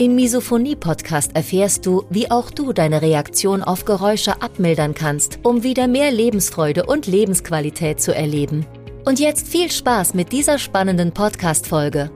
Im Misophonie-Podcast erfährst du, wie auch du deine Reaktion auf Geräusche abmildern kannst, um wieder mehr Lebensfreude und Lebensqualität zu erleben. Und jetzt viel Spaß mit dieser spannenden Podcast-Folge.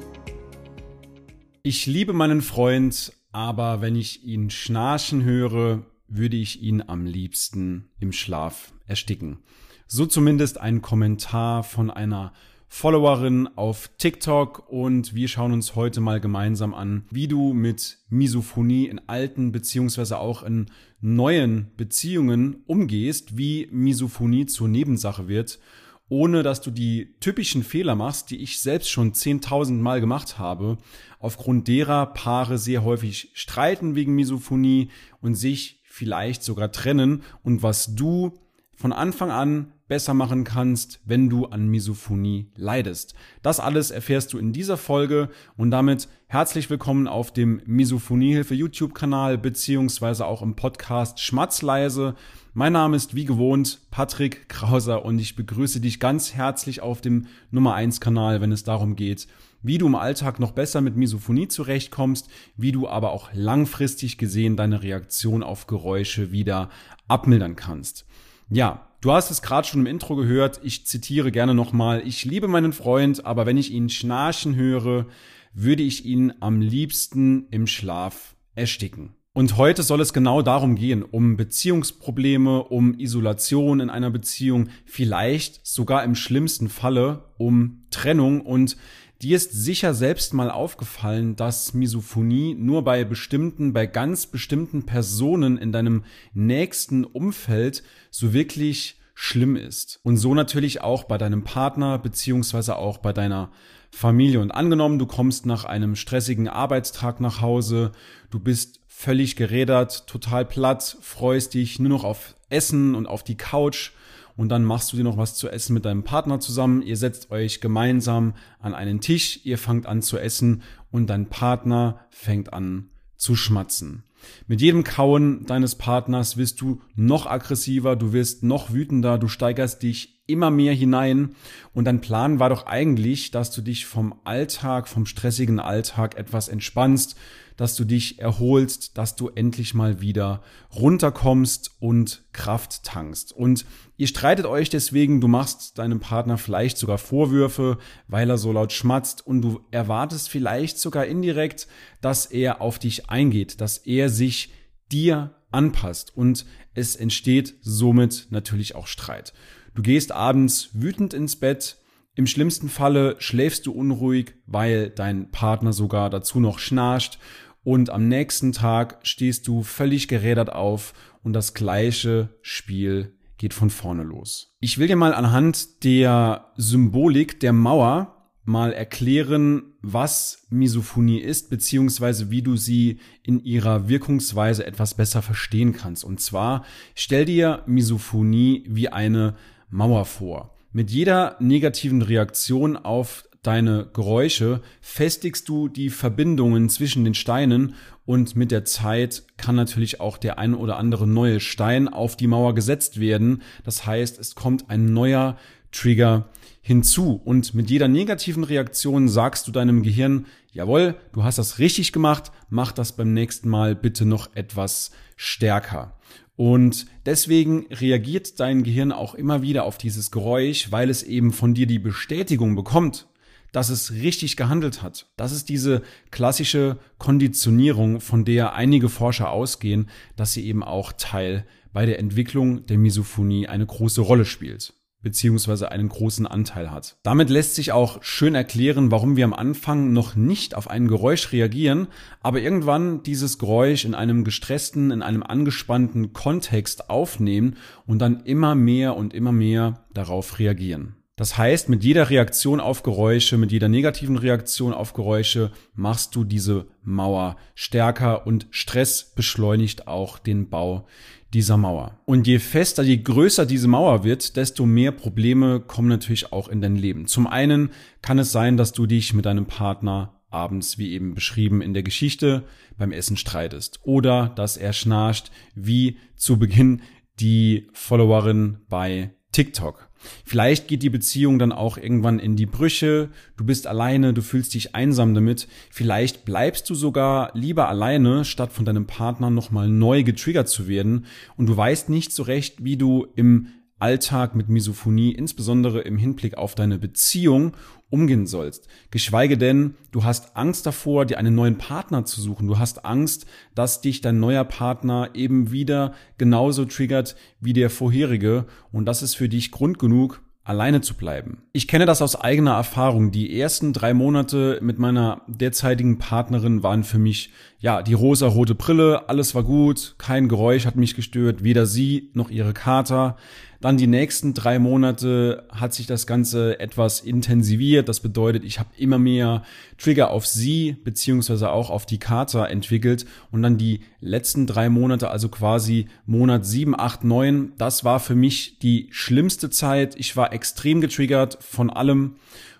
Ich liebe meinen Freund, aber wenn ich ihn schnarchen höre, würde ich ihn am liebsten im Schlaf ersticken. So zumindest ein Kommentar von einer Followerin auf TikTok und wir schauen uns heute mal gemeinsam an, wie du mit Misophonie in alten beziehungsweise auch in neuen Beziehungen umgehst, wie Misophonie zur Nebensache wird, ohne dass du die typischen Fehler machst, die ich selbst schon 10.000 Mal gemacht habe, aufgrund derer Paare sehr häufig streiten wegen Misophonie und sich vielleicht sogar trennen. Und was du von Anfang an besser machen kannst, wenn du an Misophonie leidest. Das alles erfährst du in dieser Folge und damit herzlich willkommen auf dem Misophoniehilfe YouTube-Kanal beziehungsweise auch im Podcast Schmatzleise. Mein Name ist wie gewohnt Patrick Krauser und ich begrüße dich ganz herzlich auf dem Nummer 1 Kanal, wenn es darum geht, wie du im Alltag noch besser mit Misophonie zurechtkommst, wie du aber auch langfristig gesehen deine Reaktion auf Geräusche wieder abmildern kannst. Ja, Du hast es gerade schon im Intro gehört, ich zitiere gerne nochmal, ich liebe meinen Freund, aber wenn ich ihn schnarchen höre, würde ich ihn am liebsten im Schlaf ersticken. Und heute soll es genau darum gehen, um Beziehungsprobleme, um Isolation in einer Beziehung, vielleicht sogar im schlimmsten Falle um Trennung. Und Dir ist sicher selbst mal aufgefallen, dass Misophonie nur bei bestimmten, bei ganz bestimmten Personen in deinem nächsten Umfeld so wirklich schlimm ist. Und so natürlich auch bei deinem Partner beziehungsweise auch bei deiner Familie. Und angenommen, du kommst nach einem stressigen Arbeitstag nach Hause, du bist völlig gerädert, total platt, freust dich nur noch auf Essen und auf die Couch und dann machst du dir noch was zu essen mit deinem Partner zusammen. Ihr setzt euch gemeinsam an einen Tisch, ihr fangt an zu essen und dein Partner fängt an zu schmatzen. Mit jedem Kauen deines Partners wirst du noch aggressiver, du wirst noch wütender, du steigerst dich immer mehr hinein und dein Plan war doch eigentlich, dass du dich vom Alltag, vom stressigen Alltag etwas entspannst, dass du dich erholst, dass du endlich mal wieder runterkommst und Kraft tankst. Und ihr streitet euch deswegen, du machst deinem Partner vielleicht sogar Vorwürfe, weil er so laut schmatzt und du erwartest vielleicht sogar indirekt, dass er auf dich eingeht, dass er sich dir anpasst und es entsteht somit natürlich auch Streit. Du gehst abends wütend ins Bett, im schlimmsten Falle schläfst du unruhig, weil dein Partner sogar dazu noch schnarcht und am nächsten Tag stehst du völlig gerädert auf und das gleiche Spiel geht von vorne los. Ich will dir mal anhand der Symbolik der Mauer mal erklären, was Misophonie ist, beziehungsweise wie du sie in ihrer Wirkungsweise etwas besser verstehen kannst. Und zwar stell dir Misophonie wie eine Mauer vor. Mit jeder negativen Reaktion auf deine Geräusche festigst du die Verbindungen zwischen den Steinen und mit der Zeit kann natürlich auch der ein oder andere neue Stein auf die Mauer gesetzt werden. Das heißt, es kommt ein neuer Trigger hinzu und mit jeder negativen Reaktion sagst du deinem Gehirn, jawohl, du hast das richtig gemacht, mach das beim nächsten Mal bitte noch etwas stärker. Und deswegen reagiert dein Gehirn auch immer wieder auf dieses Geräusch, weil es eben von dir die Bestätigung bekommt, dass es richtig gehandelt hat. Das ist diese klassische Konditionierung, von der einige Forscher ausgehen, dass sie eben auch Teil bei der Entwicklung der Misophonie eine große Rolle spielt beziehungsweise einen großen Anteil hat. Damit lässt sich auch schön erklären, warum wir am Anfang noch nicht auf ein Geräusch reagieren, aber irgendwann dieses Geräusch in einem gestressten, in einem angespannten Kontext aufnehmen und dann immer mehr und immer mehr darauf reagieren. Das heißt, mit jeder Reaktion auf Geräusche, mit jeder negativen Reaktion auf Geräusche machst du diese Mauer stärker und Stress beschleunigt auch den Bau dieser Mauer. Und je fester, je größer diese Mauer wird, desto mehr Probleme kommen natürlich auch in dein Leben. Zum einen kann es sein, dass du dich mit deinem Partner abends, wie eben beschrieben in der Geschichte, beim Essen streitest. Oder dass er schnarcht, wie zu Beginn die Followerin bei TikTok. Vielleicht geht die Beziehung dann auch irgendwann in die Brüche, du bist alleine, du fühlst dich einsam damit, vielleicht bleibst du sogar lieber alleine, statt von deinem Partner nochmal neu getriggert zu werden. Und du weißt nicht so recht, wie du im Alltag mit Misophonie, insbesondere im Hinblick auf deine Beziehung, umgehen sollst. Geschweige denn, du hast Angst davor, dir einen neuen Partner zu suchen. Du hast Angst, dass dich dein neuer Partner eben wieder genauso triggert wie der vorherige. Und das ist für dich Grund genug, alleine zu bleiben. Ich kenne das aus eigener Erfahrung. Die ersten drei Monate mit meiner derzeitigen Partnerin waren für mich, ja, die rosa-rote Brille, alles war gut, kein Geräusch hat mich gestört, weder sie noch ihre Kater. Dann die nächsten drei Monate hat sich das Ganze etwas intensiviert. Das bedeutet, ich habe immer mehr Trigger auf sie beziehungsweise auch auf die Kater entwickelt. Und dann die letzten drei Monate, also quasi Monat sieben, acht, neun, das war für mich die schlimmste Zeit. Ich war extrem getriggert von allem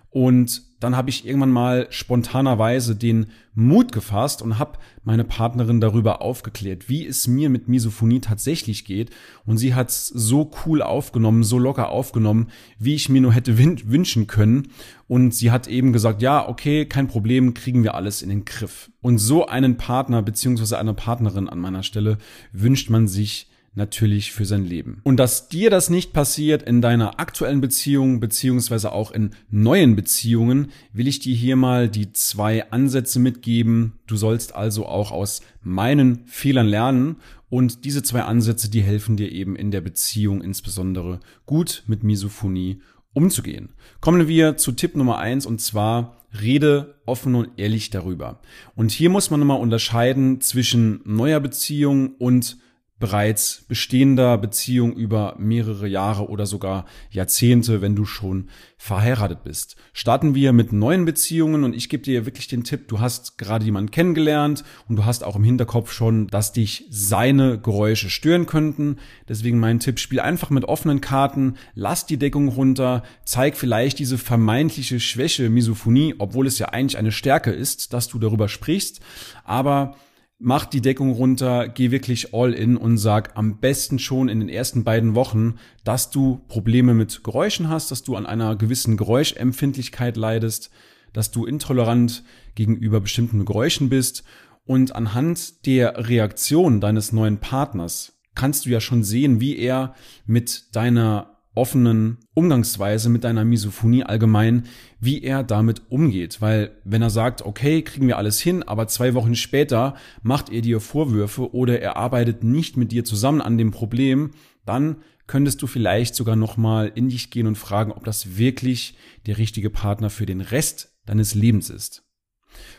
und dann habe ich irgendwann mal spontanerweise den Mut gefasst und habe meine Partnerin darüber aufgeklärt, wie es mir mit Misophonie tatsächlich geht. Und sie hat es so cool aufgenommen, so locker aufgenommen, wie ich mir nur hätte wünschen können. Und sie hat eben gesagt, ja, okay, kein Problem, kriegen wir alles in den Griff. Und so einen Partner beziehungsweise eine Partnerin an meiner Stelle wünscht man sich natürlich für sein Leben. Und dass dir das nicht passiert in deiner aktuellen Beziehung beziehungsweise auch in neuen Beziehungen, will ich dir hier mal die zwei Ansätze mitgeben. Du sollst also auch aus meinen Fehlern lernen und diese zwei Ansätze, die helfen dir eben in der Beziehung insbesondere gut mit Misophonie umzugehen. Kommen wir zu Tipp Nummer eins und zwar rede offen und ehrlich darüber. Und hier muss man nochmal unterscheiden zwischen neuer Beziehung und bereits bestehender Beziehung über mehrere Jahre oder sogar Jahrzehnte, wenn du schon verheiratet bist. Starten wir mit neuen Beziehungen und ich gebe dir wirklich den Tipp, du hast gerade jemanden kennengelernt und du hast auch im Hinterkopf schon, dass dich seine Geräusche stören könnten. Deswegen mein Tipp, spiel einfach mit offenen Karten, lass die Deckung runter, zeig vielleicht diese vermeintliche Schwäche, Misophonie, obwohl es ja eigentlich eine Stärke ist, dass du darüber sprichst, aber mach die Deckung runter, geh wirklich all in und sag am besten schon in den ersten beiden Wochen, dass du Probleme mit Geräuschen hast, dass du an einer gewissen Geräuschempfindlichkeit leidest, dass du intolerant gegenüber bestimmten Geräuschen bist. Und anhand der Reaktion deines neuen Partners kannst du ja schon sehen, wie er mit deiner offenen Umgangsweise mit deiner Misophonie allgemein, wie er damit umgeht. Weil wenn er sagt, okay, kriegen wir alles hin, aber zwei Wochen später macht er dir Vorwürfe oder er arbeitet nicht mit dir zusammen an dem Problem, dann könntest du vielleicht sogar nochmal in dich gehen und fragen, ob das wirklich der richtige Partner für den Rest deines Lebens ist.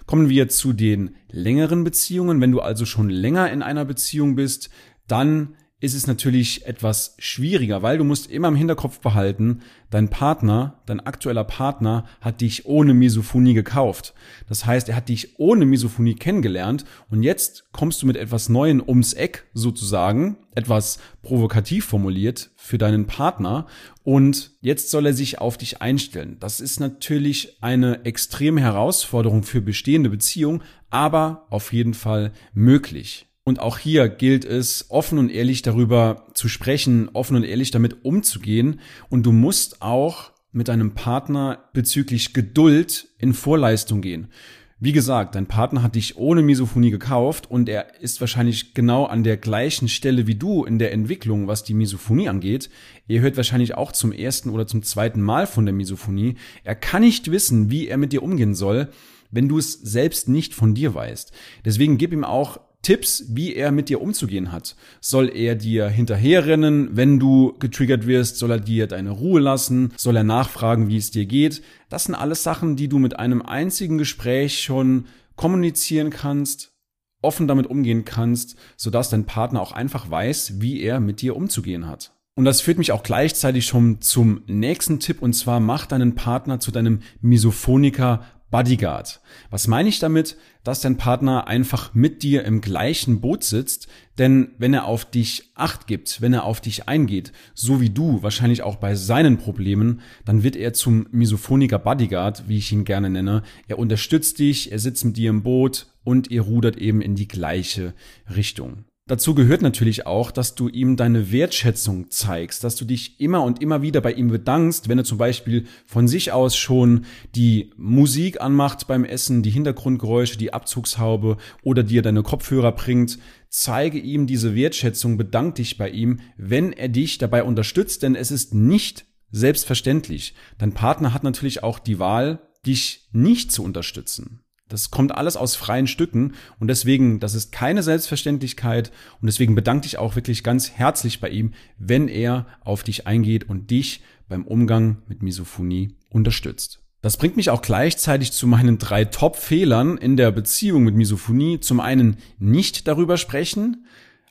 Kommen wir zu den längeren Beziehungen. Wenn du also schon länger in einer Beziehung bist, dann ist es natürlich etwas schwieriger, weil du musst immer im Hinterkopf behalten, dein Partner, dein aktueller Partner hat dich ohne Misophonie gekauft. Das heißt, er hat dich ohne Misophonie kennengelernt und jetzt kommst du mit etwas Neuem ums Eck sozusagen, etwas provokativ formuliert für deinen Partner und jetzt soll er sich auf dich einstellen. Das ist natürlich eine extreme Herausforderung für bestehende Beziehungen, aber auf jeden Fall möglich. Und auch hier gilt es, offen und ehrlich darüber zu sprechen, offen und ehrlich damit umzugehen. Und du musst auch mit deinem Partner bezüglich Geduld in Vorleistung gehen. Wie gesagt, dein Partner hat dich ohne Misophonie gekauft und er ist wahrscheinlich genau an der gleichen Stelle wie du in der Entwicklung, was die Misophonie angeht. Er hört wahrscheinlich auch zum ersten oder zum zweiten Mal von der Misophonie. Er kann nicht wissen, wie er mit dir umgehen soll, wenn du es selbst nicht von dir weißt. Deswegen gib ihm auch Tipps, wie er mit dir umzugehen hat. Soll er dir hinterherrennen, wenn du getriggert wirst? Soll er dir deine Ruhe lassen? Soll er nachfragen, wie es dir geht? Das sind alles Sachen, die du mit einem einzigen Gespräch schon kommunizieren kannst, offen damit umgehen kannst, sodass dein Partner auch einfach weiß, wie er mit dir umzugehen hat. Und das führt mich auch gleichzeitig schon zum nächsten Tipp und zwar mach deinen Partner zu deinem Misophoniker Bodyguard. Was meine ich damit? Dass dein Partner einfach mit dir im gleichen Boot sitzt, denn wenn er auf dich acht gibt, wenn er auf dich eingeht, so wie du, wahrscheinlich auch bei seinen Problemen, dann wird er zum Misophoniker Bodyguard, wie ich ihn gerne nenne. Er unterstützt dich, er sitzt mit dir im Boot und ihr rudert eben in die gleiche Richtung. Dazu gehört natürlich auch, dass du ihm deine Wertschätzung zeigst, dass du dich immer und immer wieder bei ihm bedankst, wenn er zum Beispiel von sich aus schon die Musik anmacht beim Essen, die Hintergrundgeräusche, die Abzugshaube oder dir deine Kopfhörer bringt. Zeige ihm diese Wertschätzung, bedank dich bei ihm, wenn er dich dabei unterstützt, denn es ist nicht selbstverständlich. Dein Partner hat natürlich auch die Wahl, dich nicht zu unterstützen. Das kommt alles aus freien Stücken und deswegen, das ist keine Selbstverständlichkeit und deswegen bedanke ich auch wirklich ganz herzlich bei ihm, wenn er auf dich eingeht und dich beim Umgang mit Misophonie unterstützt. Das bringt mich auch gleichzeitig zu meinen drei Top-Fehlern in der Beziehung mit Misophonie. Zum einen nicht darüber sprechen.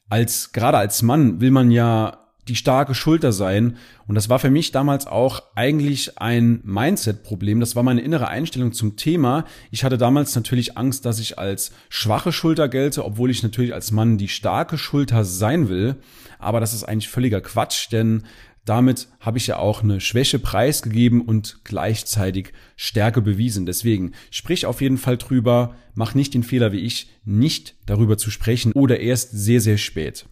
Als, gerade als Mann will man ja die starke Schulter sein. Und das war für mich damals auch eigentlich ein Mindset-Problem. Das war meine innere Einstellung zum Thema. Ich hatte damals natürlich Angst, dass ich als schwache Schulter gelte, obwohl ich natürlich als Mann die starke Schulter sein will. Aber das ist eigentlich völliger Quatsch, denn damit habe ich ja auch eine Schwäche preisgegeben und gleichzeitig Stärke bewiesen. Deswegen sprich auf jeden Fall drüber, mach nicht den Fehler wie ich, nicht darüber zu sprechen oder erst sehr, sehr spät.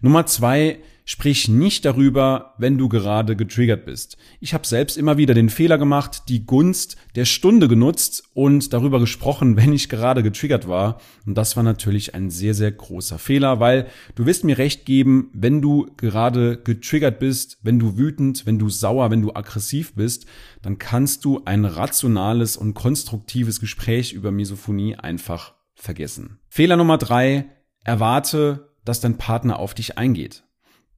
Nummer zwei, Sprich nicht darüber, wenn du gerade getriggert bist. Ich habe selbst immer wieder den Fehler gemacht, die Gunst der Stunde genutzt und darüber gesprochen, wenn ich gerade getriggert war. Und das war natürlich ein sehr, sehr großer Fehler, weil du wirst mir recht geben, wenn du gerade getriggert bist, wenn du wütend, wenn du sauer, wenn du aggressiv bist, dann kannst du ein rationales und konstruktives Gespräch über Misophonie einfach vergessen. Fehler Nummer drei, erwarte, dass dein Partner auf dich eingeht.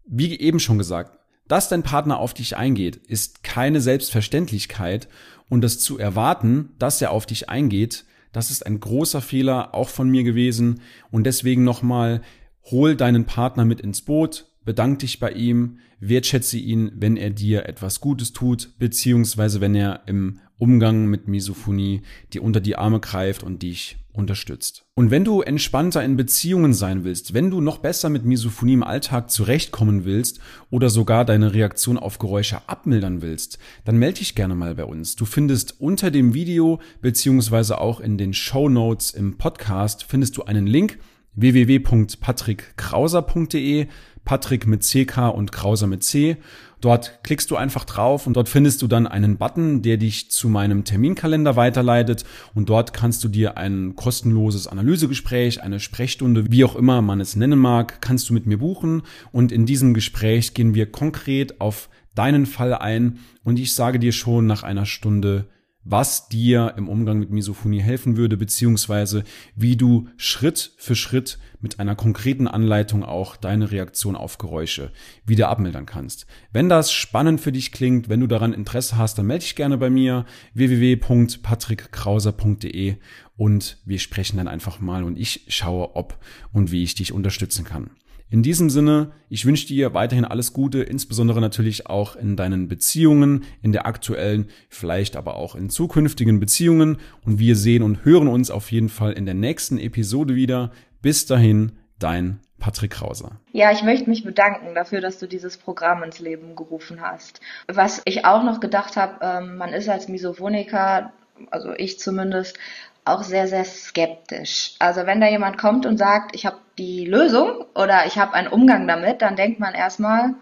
Wie eben schon gesagt, dass dein Partner auf dich eingeht, ist keine Selbstverständlichkeit. Und das zu erwarten, dass er auf dich eingeht, das ist ein großer Fehler auch von mir gewesen. Und deswegen nochmal, hol deinen Partner mit ins Boot, bedank dich bei ihm, wertschätze ihn, wenn er dir etwas Gutes tut, beziehungsweise wenn er im Umgang mit Misophonie dir unter die Arme greift und dich unterstützt. Und wenn du entspannter in Beziehungen sein willst, wenn du noch besser mit Misophonie im Alltag zurechtkommen willst oder sogar deine Reaktion auf Geräusche abmildern willst, dann melde dich gerne mal bei uns. Du findest unter dem Video beziehungsweise auch in den Show Notes im Podcast findest du einen Link www.patrickkrauser.de Patrick mit CK und Krauser mit C. Dort klickst du einfach drauf und dort findest du dann einen Button, der dich zu meinem Terminkalender weiterleitet und dort kannst du dir ein kostenloses Analysegespräch, eine Sprechstunde, wie auch immer man es nennen mag, kannst du mit mir buchen und in diesem Gespräch gehen wir konkret auf deinen Fall ein und ich sage dir schon nach einer Stunde, was dir im Umgang mit Misophonie helfen würde, beziehungsweise wie du Schritt für Schritt mit einer konkreten Anleitung auch deine Reaktion auf Geräusche wieder abmildern kannst. Wenn das spannend für dich klingt, wenn du daran Interesse hast, dann melde dich gerne bei mir www.patrickkrauser.de und wir sprechen dann einfach mal und ich schaue, ob und wie ich dich unterstützen kann. In diesem Sinne, ich wünsche dir weiterhin alles Gute, insbesondere natürlich auch in deinen Beziehungen, in der aktuellen, vielleicht aber auch in zukünftigen Beziehungen. Und wir sehen und hören uns auf jeden Fall in der nächsten Episode wieder. Bis dahin, dein Patrick Krauser. Ja, ich möchte mich bedanken dafür, dass du dieses Programm ins Leben gerufen hast. Was ich auch noch gedacht habe, ähm, man ist als Misophoniker, also ich zumindest, auch sehr, sehr skeptisch. Also wenn da jemand kommt und sagt, ich habe die Lösung oder ich habe einen Umgang damit, dann denkt man erstmal,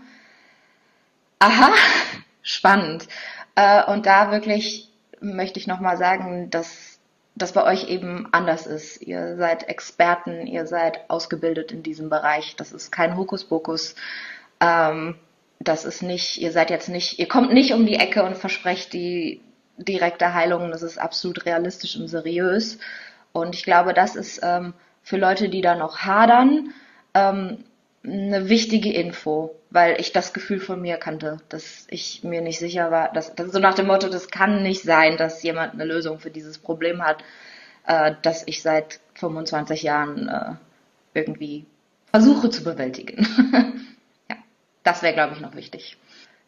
aha, spannend. Äh, und da wirklich möchte ich nochmal sagen, dass das bei euch eben anders ist. Ihr seid Experten, ihr seid ausgebildet in diesem Bereich. Das ist kein Hokuspokus. Ähm, das ist nicht, ihr seid jetzt nicht, ihr kommt nicht um die Ecke und versprecht die direkte Heilung, das ist absolut realistisch und seriös. Und ich glaube, das ist ähm, für Leute, die da noch hadern, ähm, eine wichtige Info, weil ich das Gefühl von mir kannte, dass ich mir nicht sicher war, dass, dass so nach dem Motto, das kann nicht sein, dass jemand eine Lösung für dieses Problem hat, äh, das ich seit 25 Jahren äh, irgendwie versuche zu bewältigen. Das wäre, glaube ich, noch wichtig.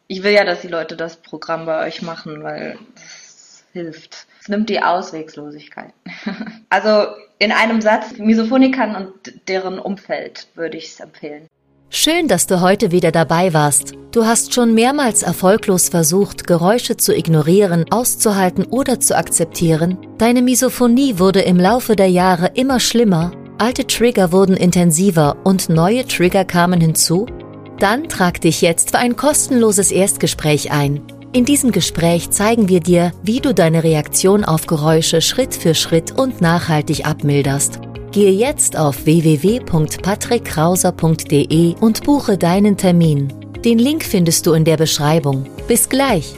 Ich will ja, dass die Leute das Programm bei euch machen, weil es hilft. Es nimmt die Auswegslosigkeit. also in einem Satz, Misophonikern und deren Umfeld würde ich es empfehlen. Schön, dass du heute wieder dabei warst. Du hast schon mehrmals erfolglos versucht, Geräusche zu ignorieren, auszuhalten oder zu akzeptieren. Deine Misophonie wurde im Laufe der Jahre immer schlimmer, alte Trigger wurden intensiver und neue Trigger kamen hinzu? Dann trag dich jetzt für ein kostenloses Erstgespräch ein. In diesem Gespräch zeigen wir dir, wie du deine Reaktion auf Geräusche Schritt für Schritt und nachhaltig abmilderst. Gehe jetzt auf www.patrickkrauser.de und buche deinen Termin. Den Link findest du in der Beschreibung. Bis gleich!